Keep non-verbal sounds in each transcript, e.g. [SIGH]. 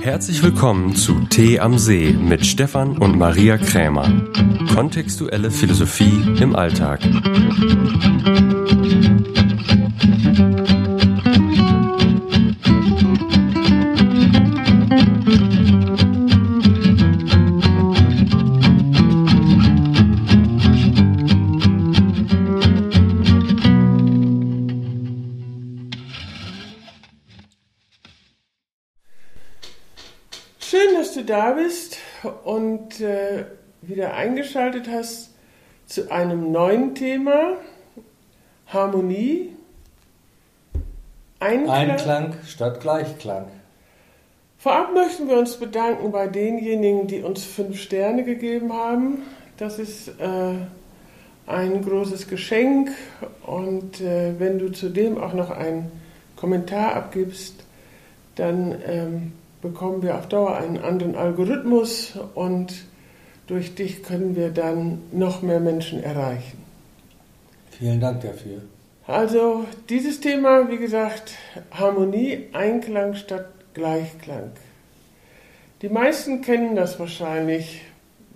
Herzlich willkommen zu Tee am See mit Stefan und Maria Krämer. Kontextuelle Philosophie im Alltag. Da bist und äh, wieder eingeschaltet hast zu einem neuen Thema, Harmonie, Einklang. Einklang statt Gleichklang. Vorab möchten wir uns bedanken bei denjenigen, die uns fünf Sterne gegeben haben. Das ist äh, ein großes Geschenk und äh, wenn du zudem auch noch einen Kommentar abgibst, dann ähm, bekommen wir auf Dauer einen anderen Algorithmus und durch dich können wir dann noch mehr Menschen erreichen. Vielen Dank dafür. Also dieses Thema, wie gesagt, Harmonie, Einklang statt Gleichklang. Die meisten kennen das wahrscheinlich,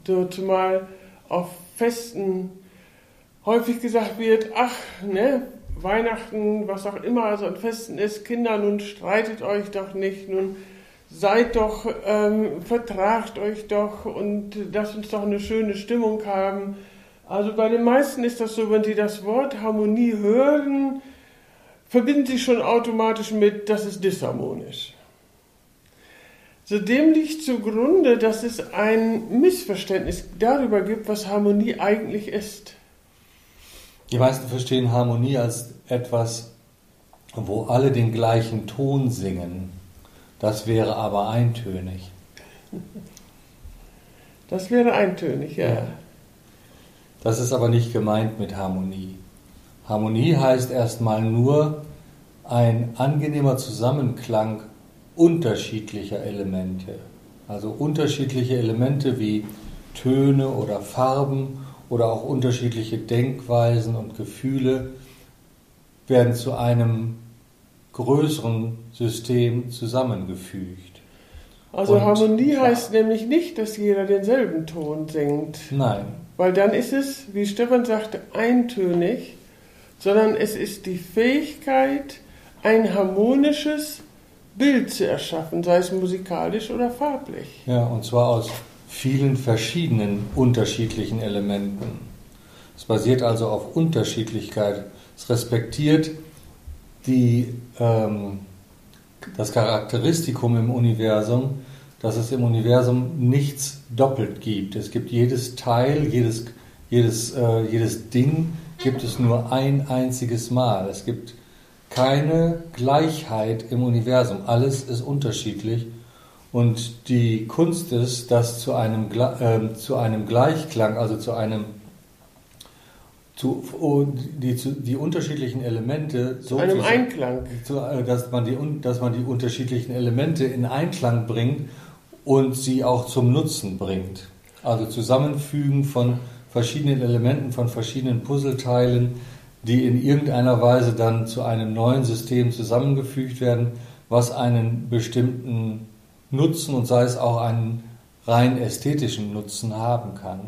so zumal auf Festen häufig gesagt wird, ach, ne, Weihnachten, was auch immer so an Festen ist, Kinder, nun streitet euch doch nicht, nun seid doch, ähm, vertragt euch doch und lasst uns doch eine schöne Stimmung haben. Also bei den meisten ist das so, wenn sie das Wort Harmonie hören, verbinden sie schon automatisch mit, das ist disharmonisch. So dem liegt zugrunde, dass es ein Missverständnis darüber gibt, was Harmonie eigentlich ist. Die meisten verstehen Harmonie als etwas, wo alle den gleichen Ton singen. Das wäre aber eintönig. Das wäre eintönig, ja. ja. Das ist aber nicht gemeint mit Harmonie. Harmonie heißt erstmal nur ein angenehmer Zusammenklang unterschiedlicher Elemente. Also unterschiedliche Elemente wie Töne oder Farben oder auch unterschiedliche Denkweisen und Gefühle werden zu einem größeren System zusammengefügt. Also und, Harmonie heißt nämlich nicht, dass jeder denselben Ton singt. Nein. Weil dann ist es, wie Stefan sagte, eintönig, sondern es ist die Fähigkeit, ein harmonisches Bild zu erschaffen, sei es musikalisch oder farblich. Ja, und zwar aus vielen verschiedenen unterschiedlichen Elementen. Es basiert also auf Unterschiedlichkeit. Es respektiert die, ähm, das Charakteristikum im Universum, dass es im Universum nichts doppelt gibt. Es gibt jedes Teil, jedes, jedes, äh, jedes Ding gibt es nur ein einziges Mal. Es gibt keine Gleichheit im Universum. Alles ist unterschiedlich. Und die Kunst ist, das zu einem, äh, zu einem Gleichklang, also zu einem zu, die, zu, die unterschiedlichen Elemente so einem zu, Einklang, zu, äh, dass, man die, dass man die unterschiedlichen Elemente in Einklang bringt und sie auch zum Nutzen bringt. Also Zusammenfügen von verschiedenen Elementen, von verschiedenen Puzzleteilen, die in irgendeiner Weise dann zu einem neuen System zusammengefügt werden, was einen bestimmten Nutzen und sei es auch einen rein ästhetischen Nutzen haben kann.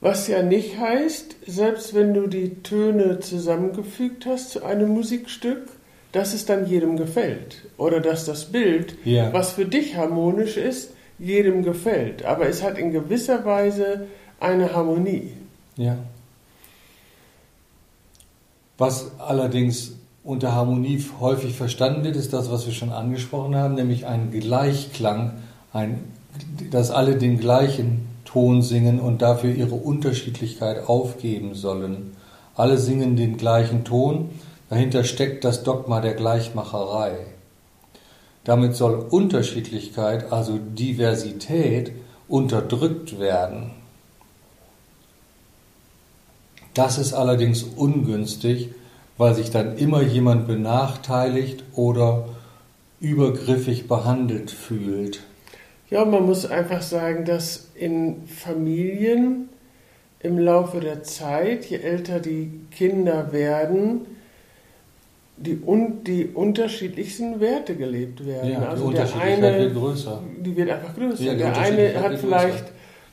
Was ja nicht heißt, selbst wenn du die Töne zusammengefügt hast zu einem Musikstück, dass es dann jedem gefällt. Oder dass das Bild, ja. was für dich harmonisch ist, jedem gefällt. Aber es hat in gewisser Weise eine Harmonie. Ja. Was allerdings unter Harmonie häufig verstanden wird, ist das, was wir schon angesprochen haben, nämlich ein Gleichklang, ein, dass alle den gleichen Ton singen und dafür ihre Unterschiedlichkeit aufgeben sollen. Alle singen den gleichen Ton, dahinter steckt das Dogma der Gleichmacherei. Damit soll Unterschiedlichkeit, also Diversität, unterdrückt werden. Das ist allerdings ungünstig, weil sich dann immer jemand benachteiligt oder übergriffig behandelt fühlt. Ja, man muss einfach sagen, dass in Familien im Laufe der Zeit, je älter die Kinder werden, die, un, die unterschiedlichsten Werte gelebt werden. Ja, also die der eine, wird größer. Die wird einfach größer. Ja, der eine hat vielleicht,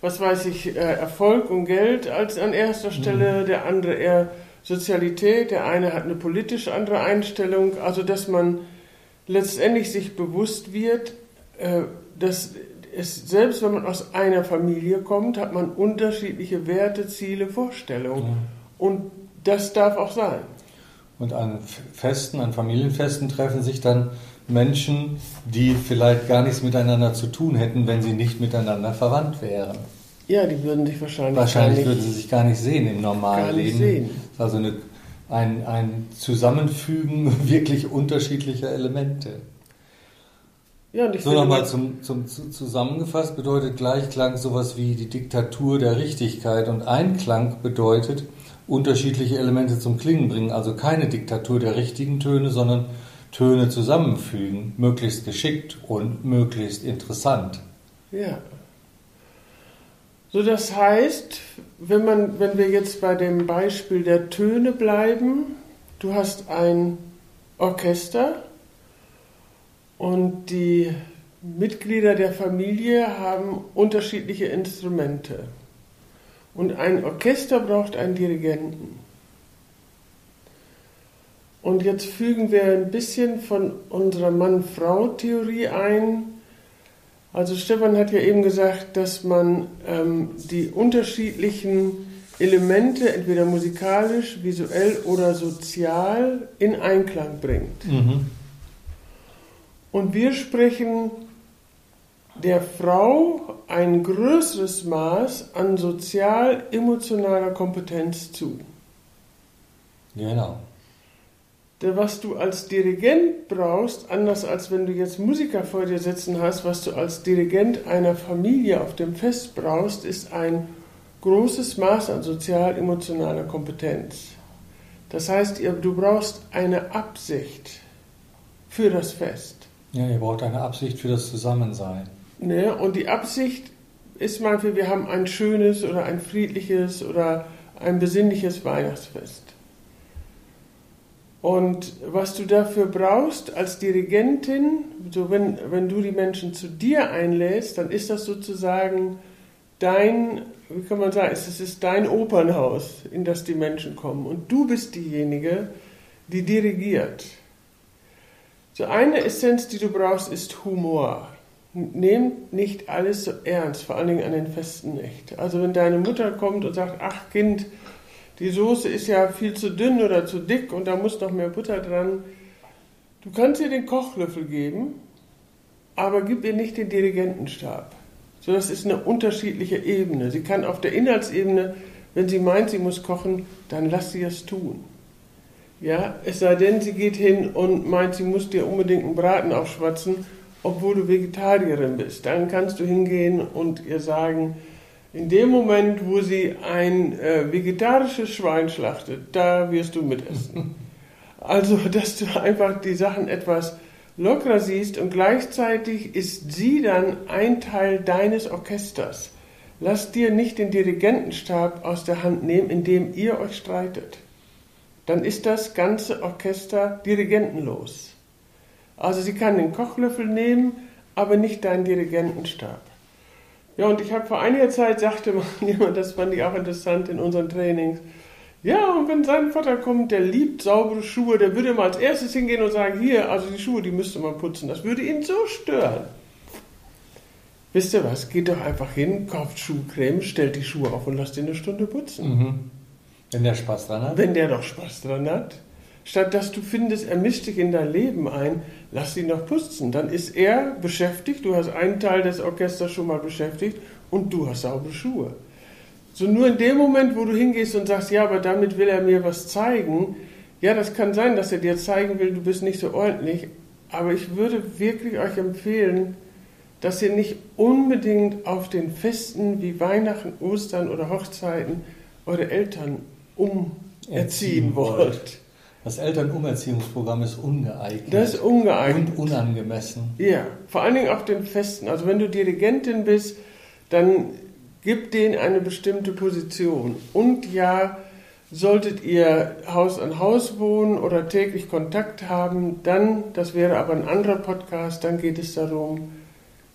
was weiß ich, äh, Erfolg und Geld als an erster Stelle, Mhm. der andere eher Sozialität, der eine hat eine politisch andere Einstellung. Also dass man letztendlich sich bewusst wird, äh, dass es, selbst wenn man aus einer Familie kommt, hat man unterschiedliche Werte, Ziele, Vorstellungen. Ja. Und das darf auch sein. Und an Festen, an Familienfesten treffen sich dann Menschen, die vielleicht gar nichts miteinander zu tun hätten, wenn sie nicht miteinander verwandt wären. Ja, die würden sich wahrscheinlich, Wahrscheinlich gar würden nicht, sie sich gar nicht sehen im normalen gar nicht Leben. sehen. Es ist also eine, ein, ein Zusammenfügen [LAUGHS] wirklich unterschiedlicher Elemente. Ja, und ich So nochmal man- zum, zum, zu- zusammengefasst bedeutet Gleichklang sowas wie die Diktatur der Richtigkeit und Einklang bedeutet unterschiedliche Elemente zum Klingen bringen. Also keine Diktatur der richtigen Töne, sondern Töne zusammenfügen, möglichst geschickt und möglichst interessant. Ja. So, das heißt, wenn, man, wenn wir jetzt bei dem Beispiel der Töne bleiben, du hast ein Orchester und die Mitglieder der Familie haben unterschiedliche Instrumente. Und ein Orchester braucht einen Dirigenten. Und jetzt fügen wir ein bisschen von unserer Mann-Frau-Theorie ein. Also Stefan hat ja eben gesagt, dass man ähm, die unterschiedlichen Elemente entweder musikalisch, visuell oder sozial in Einklang bringt. Und wir sprechen der Frau ein größeres Maß an sozial-emotionaler Kompetenz zu. Genau. Denn was du als Dirigent brauchst, anders als wenn du jetzt Musiker vor dir sitzen hast, was du als Dirigent einer Familie auf dem Fest brauchst, ist ein großes Maß an sozial-emotionaler Kompetenz. Das heißt, du brauchst eine Absicht für das Fest. Ja, ihr braucht eine Absicht für das Zusammensein. Ne? Und die Absicht ist manchmal, wir haben ein schönes oder ein friedliches oder ein besinnliches Weihnachtsfest. Und was du dafür brauchst als Dirigentin, so wenn, wenn du die Menschen zu dir einlädst, dann ist das sozusagen dein, wie kann man sagen, es ist dein Opernhaus, in das die Menschen kommen. Und du bist diejenige, die dirigiert. So eine Essenz, die du brauchst, ist Humor. Nehmt nicht alles so ernst, vor allen Dingen an den Festen nicht. Also wenn deine Mutter kommt und sagt, ach Kind, die Soße ist ja viel zu dünn oder zu dick und da muss noch mehr Butter dran. Du kannst ihr den Kochlöffel geben, aber gib ihr nicht den Dirigentenstab. So, das ist eine unterschiedliche Ebene. Sie kann auf der Inhaltsebene, wenn sie meint, sie muss kochen, dann lass sie es tun. Ja, es sei denn, sie geht hin und meint, sie muss dir unbedingt einen Braten aufschwatzen, obwohl du Vegetarierin bist. Dann kannst du hingehen und ihr sagen, in dem Moment, wo sie ein äh, vegetarisches Schwein schlachtet, da wirst du mitessen. [LAUGHS] Also, dass du einfach die Sachen etwas lockerer siehst und gleichzeitig ist sie dann ein Teil deines Orchesters. Lass dir nicht den Dirigentenstab aus der Hand nehmen, indem ihr euch streitet. Dann ist das ganze Orchester dirigentenlos. Also sie kann den Kochlöffel nehmen, aber nicht deinen Dirigentenstab. Ja, und ich habe vor einiger Zeit, sagte mal [LAUGHS] jemand, das fand ich auch interessant in unseren Trainings, ja, und wenn sein Vater kommt, der liebt saubere Schuhe, der würde mal als erstes hingehen und sagen, hier, also die Schuhe, die müsste man putzen. Das würde ihn so stören. Wisst ihr was, geht doch einfach hin, kauft Schuhcreme, stellt die Schuhe auf und lasst ihn eine Stunde putzen. Mhm. Wenn der Spaß dran hat. Wenn der doch Spaß dran hat. Statt dass du findest, er mischt dich in dein Leben ein, lass ihn doch putzen. Dann ist er beschäftigt, du hast einen Teil des Orchesters schon mal beschäftigt und du hast saubere Schuhe. So nur in dem Moment, wo du hingehst und sagst, ja, aber damit will er mir was zeigen, ja, das kann sein, dass er dir zeigen will, du bist nicht so ordentlich, aber ich würde wirklich euch empfehlen, dass ihr nicht unbedingt auf den Festen wie Weihnachten, Ostern oder Hochzeiten eure Eltern umerziehen Erziehen wollt. Das Elternumerziehungsprogramm ist ungeeignet. Das ist ungeeignet. und unangemessen. Ja, vor allen Dingen auf den Festen. Also wenn du Dirigentin bist, dann gib denen eine bestimmte Position. Und ja, Solltet ihr Haus an Haus wohnen oder täglich Kontakt haben, dann, das wäre aber ein anderer Podcast, dann geht es darum,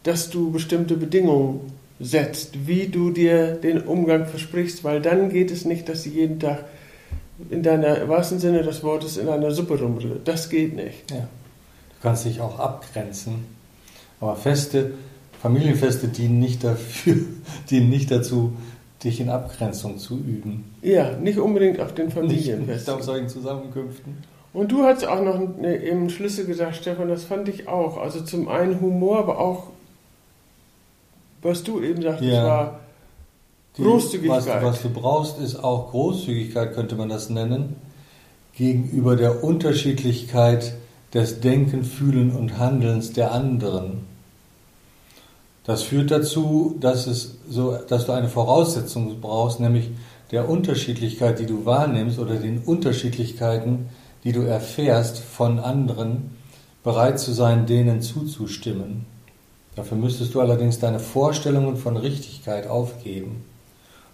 dass du bestimmte Bedingungen setzt, wie du dir den Umgang versprichst, weil dann geht es nicht, dass sie jeden Tag in deiner, wahrsten Sinne des Wortes, in einer Suppe rumrührt. Das geht nicht. Ja. Du kannst dich auch abgrenzen. Aber Feste, Familienfeste dienen nicht dafür, [LAUGHS] dienen nicht dazu, dich in Abgrenzung zu üben. Ja, nicht unbedingt auf den Nicht, Familienfesten. nicht auf solchen Zusammenkünften. Und du hast auch noch eine, im Schlüssel gesagt, Stefan, das fand ich auch. Also zum einen Humor, aber auch, was du eben sagtest, Ja. war Die- Großzügigkeit. Was, was du brauchst, ist auch Großzügigkeit, könnte man das nennen, gegenüber der Unterschiedlichkeit des Denken, Fühlen und Handelns der anderen. Das führt dazu, dass, es so, dass du eine Voraussetzung brauchst, nämlich der Unterschiedlichkeit, die du wahrnimmst oder den Unterschiedlichkeiten, die du erfährst von anderen, bereit zu sein, denen zuzustimmen. Dafür müsstest du allerdings deine Vorstellungen von Richtigkeit aufgeben.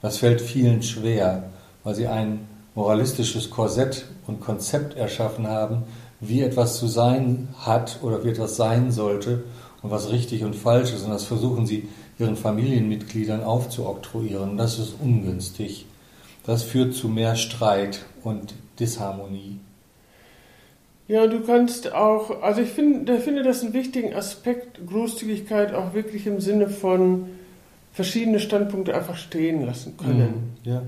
Das fällt vielen schwer, weil sie ein moralistisches Korsett und Konzept erschaffen haben, wie etwas zu sein hat oder wie etwas sein sollte und was richtig und falsch ist. Und das versuchen sie ihren Familienmitgliedern aufzuoktroyieren. Das ist ungünstig. Das führt zu mehr Streit und Disharmonie. Ja, du kannst auch, also ich finde, finde das einen wichtigen Aspekt, Großzügigkeit auch wirklich im Sinne von verschiedene Standpunkte einfach stehen lassen können. Ja.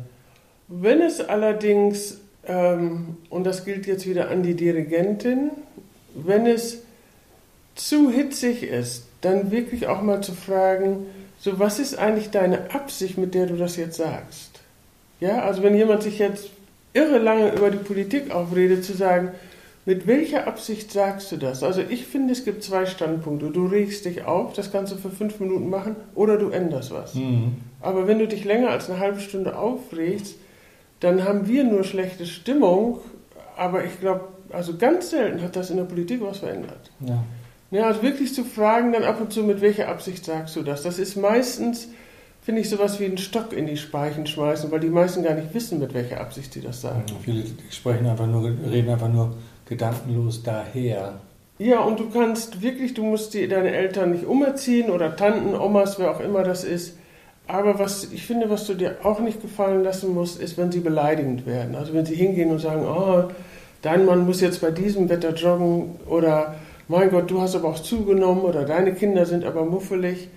Wenn es allerdings, ähm, und das gilt jetzt wieder an die Dirigentin, wenn es zu hitzig ist, dann wirklich auch mal zu fragen, so was ist eigentlich deine Absicht, mit der du das jetzt sagst? Ja, also wenn jemand sich jetzt irre lange über die Politik aufredet, zu sagen, mit welcher Absicht sagst du das? Also ich finde, es gibt zwei Standpunkte. Du regst dich auf, das kannst du für fünf Minuten machen, oder du änderst was. Mhm. Aber wenn du dich länger als eine halbe Stunde aufregst, dann haben wir nur schlechte Stimmung. Aber ich glaube, also ganz selten hat das in der Politik was verändert. Ja. Ja, also wirklich zu fragen, dann ab und zu, mit welcher Absicht sagst du das? Das ist meistens, finde ich, sowas wie einen Stock in die Speichen schmeißen, weil die meisten gar nicht wissen, mit welcher Absicht sie das sagen. Viele sprechen einfach nur, reden einfach nur gedankenlos daher. Ja, und du kannst wirklich, du musst die, deine Eltern nicht umerziehen oder Tanten, Omas, wer auch immer das ist. Aber was ich finde, was du dir auch nicht gefallen lassen musst, ist, wenn sie beleidigend werden. Also wenn sie hingehen und sagen, oh, dein Mann muss jetzt bei diesem Wetter joggen oder mein Gott, du hast aber auch zugenommen oder deine Kinder sind aber muffelig.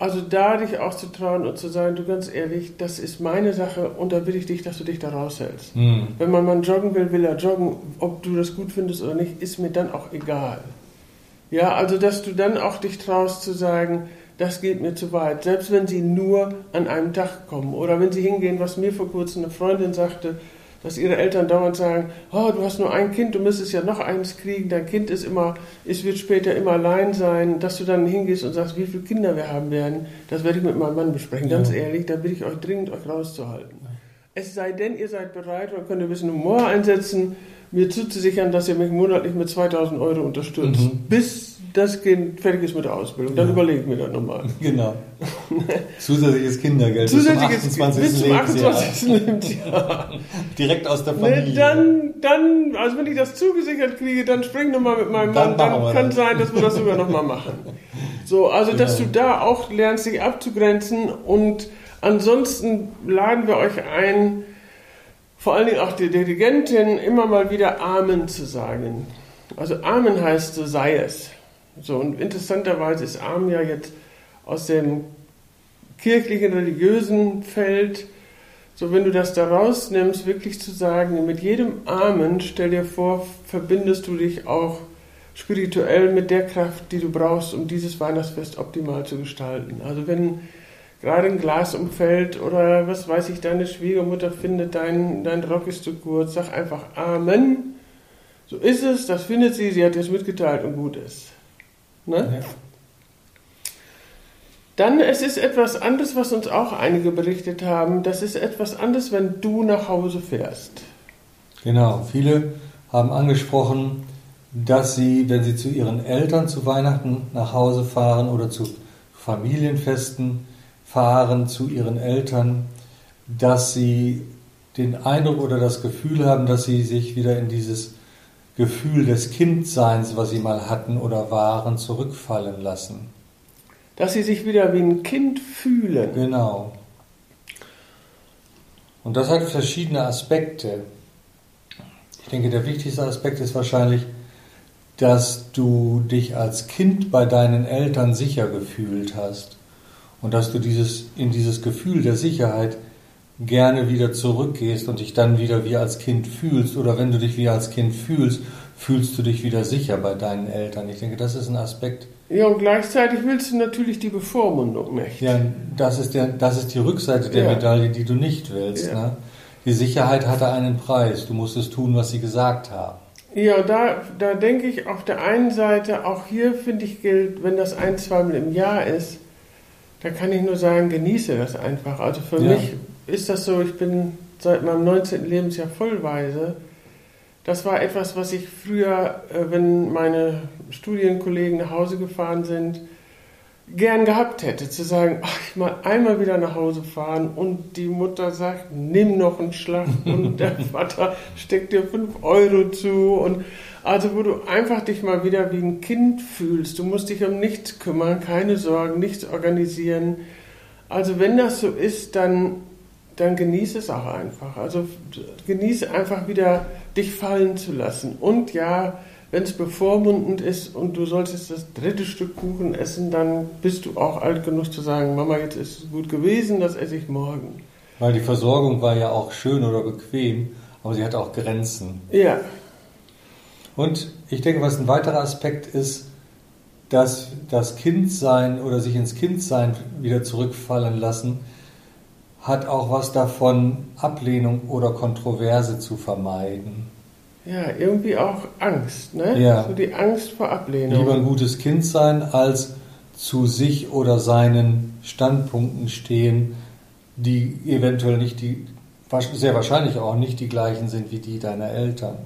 Also da dich auch zu trauen und zu sagen, du ganz ehrlich, das ist meine Sache und da will ich dich, dass du dich da raushältst. Mhm. Wenn mein Mann joggen will, will er joggen. Ob du das gut findest oder nicht, ist mir dann auch egal. Ja, also dass du dann auch dich traust zu sagen, das geht mir zu weit. Selbst wenn sie nur an einem Tag kommen oder wenn sie hingehen, was mir vor kurzem eine Freundin sagte, dass ihre Eltern dauernd sagen, oh, du hast nur ein Kind, du müsstest ja noch eins kriegen, dein Kind ist immer, es wird später immer allein sein, dass du dann hingehst und sagst, wie viele Kinder wir haben werden, das werde ich mit meinem Mann besprechen. Ganz ehrlich, da bitte ich euch dringend, euch rauszuhalten. Es sei denn, ihr seid bereit und könnt ein bisschen Humor einsetzen, mir zuzusichern, dass ihr mich monatlich mit 2000 Euro unterstützt, Mhm. bis das Kind fertig ist mit der Ausbildung. Dann Ja. überlege ich mir das nochmal. [LAUGHS] Genau. [LAUGHS] Zusätzliches Kindergeld Zusätzliches bis zum 28. bis zum Lebensjahr. 28. Lebensjahr. [LAUGHS] Direkt aus der Ne, Familie. dann, dann, also wenn ich das zugesichert kriege, dann spreng nochmal mit meinem Dann Mann, dann wir kann das. sein, dass wir das sogar nochmal machen. So, also dass du Genau. da auch lernst, dich abzugrenzen und ansonsten laden wir euch ein, vor allen Dingen auch die Dirigentin, immer mal wieder Amen zu sagen. Also Amen heißt, so sei es. So, und interessanterweise ist Amen ja jetzt aus dem kirchlichen, religiösen Feld, so wenn du das da rausnimmst, wirklich zu sagen, mit jedem Amen, stell dir vor, verbindest du dich auch spirituell mit der Kraft, die du brauchst, um dieses Weihnachtsfest optimal zu gestalten. Also wenn gerade ein Glas umfällt oder was weiß ich, deine Schwiegermutter findet, dein, dein Rock ist zu kurz, sag einfach Amen. So ist es, das findet sie, sie hat es mitgeteilt und gut ist. Ne? Ja. Dann, es ist etwas anderes, was uns auch einige berichtet haben. Das ist etwas anderes, wenn du nach Hause fährst. Genau, viele haben angesprochen, dass sie, wenn sie zu ihren Eltern zu Weihnachten nach Hause fahren oder zu Familienfesten fahren zu ihren Eltern, dass sie den Eindruck oder das Gefühl haben, dass sie sich wieder in dieses Gefühl des Kindseins, was sie mal hatten oder waren, zurückfallen lassen. Dass sie sich wieder wie ein Kind fühlen. Genau. Und das hat verschiedene Aspekte. Ich denke, der wichtigste Aspekt ist wahrscheinlich, dass du dich als Kind bei deinen Eltern sicher gefühlt hast und dass du dieses, in dieses Gefühl der Sicherheit gerne wieder zurückgehst und dich dann wieder wie als Kind fühlst oder wenn du dich wie als Kind fühlst, fühlst du dich wieder sicher bei deinen Eltern. Ich denke, das ist ein Aspekt. Ja, und gleichzeitig willst du natürlich die Bevormundung nicht. Ja, das ist, der, das ist die Rückseite der Ja. Medaille, die du nicht willst. Ja. Ne? Die Sicherheit hatte einen Preis. Du musstest tun, was sie gesagt haben. Ja, da, da denke ich auf der einen Seite, auch hier finde ich gilt, wenn das ein, zweimal im Jahr ist, da kann ich nur sagen, genieße das einfach. Also für Ja. mich ist das so, ich bin seit meinem 19. Lebensjahr vollweise. Das war etwas, was ich früher, äh, wenn meine Studienkollegen nach Hause gefahren sind, gern gehabt hätte, zu sagen, ach, ich mal einmal wieder nach Hause fahren und die Mutter sagt, nimm noch einen Schlag [LAUGHS] und der Vater steckt dir 5 Euro zu und also wo du einfach dich mal wieder wie ein Kind fühlst. Du musst dich um nichts kümmern, keine Sorgen, nichts organisieren. Also wenn das so ist, dann, dann genieß es auch einfach. Also genieß einfach wieder dich fallen zu lassen. Und ja, wenn es bevormundend ist und du solltest das dritte Stück Kuchen essen, dann bist du auch alt genug zu sagen, Mama, jetzt ist es gut gewesen, das esse ich morgen. Weil die Versorgung war ja auch schön oder bequem, aber sie hatte auch Grenzen. Ja, Und ich denke, was ein weiterer Aspekt ist, dass das Kindsein oder sich ins Kindsein wieder zurückfallen lassen, hat auch was davon, Ablehnung oder Kontroverse zu vermeiden. ja, irgendwie auch Angst, ne? Ja. So die Angst vor Ablehnung. Lieber ein gutes Kind sein, als zu sich oder seinen Standpunkten stehen, die eventuell nicht die, sehr wahrscheinlich auch nicht die gleichen sind wie die deiner Eltern.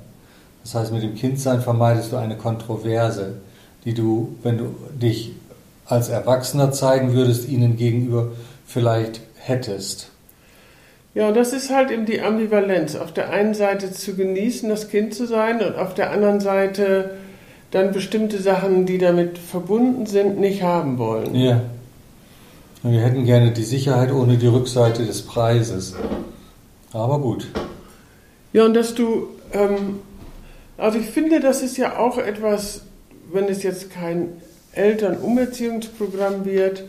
Das heißt, mit dem Kindsein vermeidest du eine Kontroverse, die du, wenn du dich als Erwachsener zeigen würdest, ihnen gegenüber vielleicht hättest. Ja, und das ist halt eben die Ambivalenz. Auf der einen Seite zu genießen, das Kind zu sein und auf der anderen Seite dann bestimmte Sachen, die damit verbunden sind, nicht haben wollen. Ja. Wir hätten gerne die Sicherheit ohne die Rückseite des Preises. Aber gut. Ja, und dass du, ähm, also ich finde, das ist ja auch etwas, wenn es jetzt kein Elternumerziehungsprogramm wird,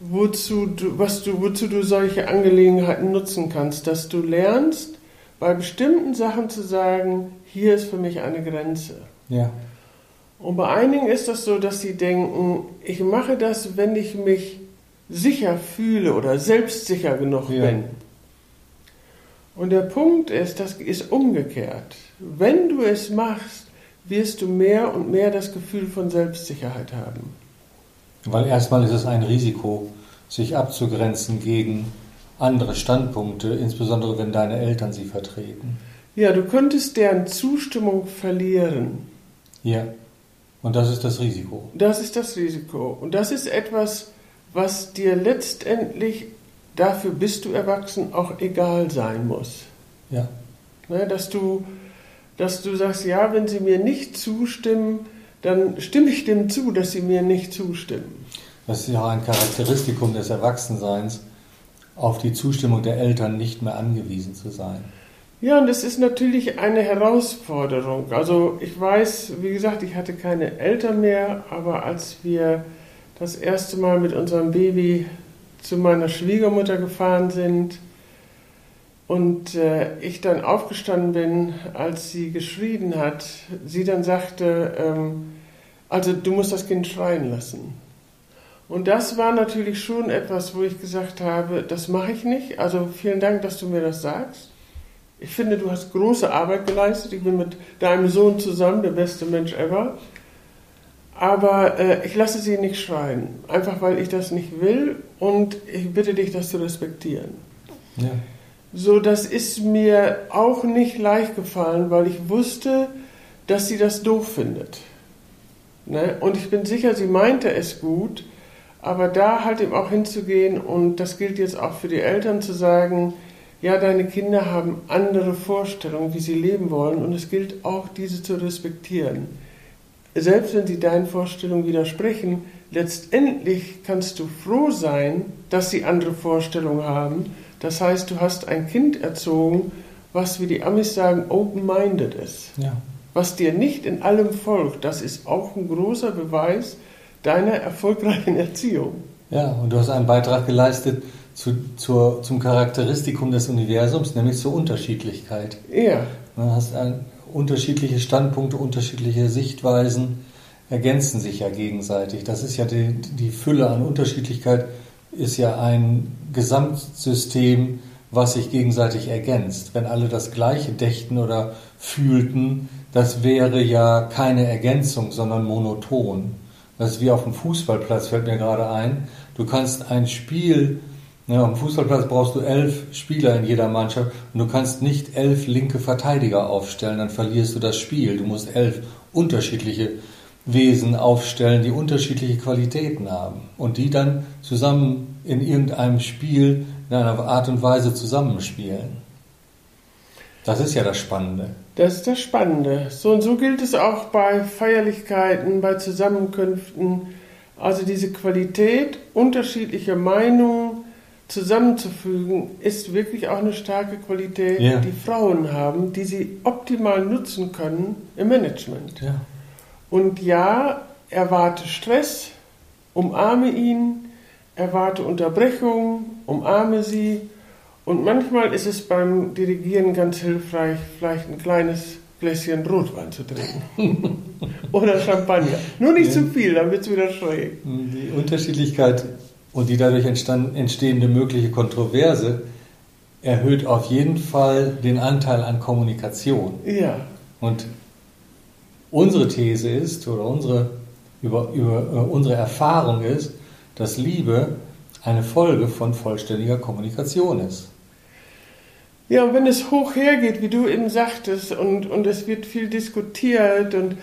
wozu du, was du, wozu du solche Angelegenheiten nutzen kannst, dass du lernst, bei bestimmten Sachen zu sagen, hier ist für mich eine Grenze. Ja. Und bei einigen ist das so, dass sie denken, ich mache das, wenn ich mich sicher fühle oder selbstsicher genug Ja. bin. Und der Punkt ist, das ist umgekehrt. Wenn du es machst, wirst du mehr und mehr das Gefühl von Selbstsicherheit haben. Weil erstmal ist es ein Risiko, sich abzugrenzen gegen andere Standpunkte, insbesondere wenn deine Eltern sie vertreten. Ja, du könntest deren Zustimmung verlieren. Ja. Und das ist das Risiko. Das ist das Risiko. Und das ist etwas, was dir letztendlich, dafür bist du erwachsen, auch egal sein muss. Ja. Ne, dass, du, dass du sagst, ja, wenn sie mir nicht zustimmen, dann stimme ich dem zu, dass sie mir nicht zustimmen. Das ist ja auch ein Charakteristikum des Erwachsenseins, auf die Zustimmung der Eltern nicht mehr angewiesen zu sein. Ja, und es ist natürlich eine Herausforderung. Also ich weiß, wie gesagt, ich hatte keine Eltern mehr, aber als wir das erste Mal mit unserem Baby zu meiner Schwiegermutter gefahren sind und äh, ich dann aufgestanden bin, als sie geschrien hat, sie dann sagte, ähm, also du musst das Kind schreien lassen. Und das war natürlich schon etwas, wo ich gesagt habe, das mache ich nicht. Also vielen Dank, dass du mir das sagst. Ich finde, du hast große Arbeit geleistet. Ich bin mit deinem Sohn zusammen, der beste Mensch ever. Aber äh, ich lasse sie nicht schreien. Einfach weil ich das nicht will und ich bitte dich, das zu respektieren. Ja. So, das ist mir auch nicht leicht gefallen, weil ich wusste, dass sie das doof findet. Ne? Und ich bin sicher, sie meinte es gut, aber da halt eben auch hinzugehen und das gilt jetzt auch für die Eltern zu sagen, ja, deine Kinder haben andere Vorstellungen, wie sie leben wollen und es gilt auch, diese zu respektieren. Selbst wenn sie deinen Vorstellungen widersprechen, letztendlich kannst du froh sein, dass sie andere Vorstellungen haben. Das heißt, du hast ein Kind erzogen, was, wie die Amis sagen, open-minded ist. Ja. Was dir nicht in allem folgt, das ist auch ein großer Beweis deiner erfolgreichen Erziehung. Ja, und du hast einen Beitrag geleistet zu, zur, zum Charakteristikum des Universums, nämlich zur Unterschiedlichkeit. Ja. Du hast ein, unterschiedliche Standpunkte, unterschiedliche Sichtweisen ergänzen sich ja gegenseitig. Das ist ja die, die Fülle an Unterschiedlichkeit, ist ja ein Gesamtsystem, was sich gegenseitig ergänzt. Wenn alle das Gleiche dächten oder fühlten, das wäre ja keine Ergänzung, sondern monoton. Das ist wie auf dem Fußballplatz, fällt mir gerade ein. Du kannst ein Spiel, ja, auf dem Fußballplatz brauchst du elf Spieler in jeder Mannschaft und du kannst nicht elf linke Verteidiger aufstellen, dann verlierst du das Spiel. Du musst elf unterschiedliche Wesen aufstellen, die unterschiedliche Qualitäten haben und die dann zusammen in irgendeinem Spiel in einer Art und Weise zusammenspielen. Das ist ja das Spannende. Das ist das Spannende. So und so gilt es auch bei Feierlichkeiten, bei Zusammenkünften. Also diese Qualität unterschiedlicher Meinungen zusammenzufügen, ist wirklich auch eine starke Qualität, Ja. die Frauen haben, die sie optimal nutzen können im Management. Ja. Und ja, erwarte Stress, umarme ihn, erwarte Unterbrechung, umarme sie. Und manchmal ist es beim Dirigieren ganz hilfreich, vielleicht ein kleines Gläschen Rotwein zu trinken. [LAUGHS] Oder Champagner. Nur nicht Ja. zu viel, dann wird es wieder schräg. Die Unterschiedlichkeit und die dadurch entstehende mögliche Kontroverse erhöht auf jeden Fall den Anteil an Kommunikation. Ja, Und unsere These ist, oder unsere, über, über, äh, unsere Erfahrung ist, dass Liebe eine Folge von vollständiger Kommunikation ist. Ja, und wenn es hoch hergeht, wie du eben sagtest, und, und es wird viel diskutiert und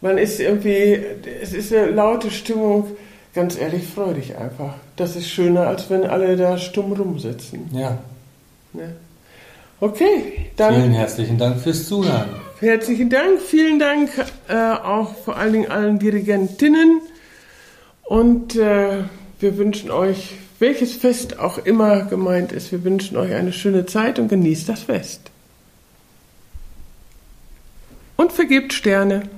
man ist irgendwie, es ist eine laute Stimmung, ganz ehrlich, freu dich einfach. Das ist schöner, als wenn alle da stumm rumsitzen. Ja, Ne? Okay, dann vielen herzlichen Dank fürs Zuhören. herzlichen Dank. Vielen Dank äh, auch vor allen Dingen allen Dirigentinnen. Und äh, wir wünschen euch, welches Fest auch immer gemeint ist, wir wünschen euch eine schöne Zeit und genießt das Fest. Und vergebt Sterne.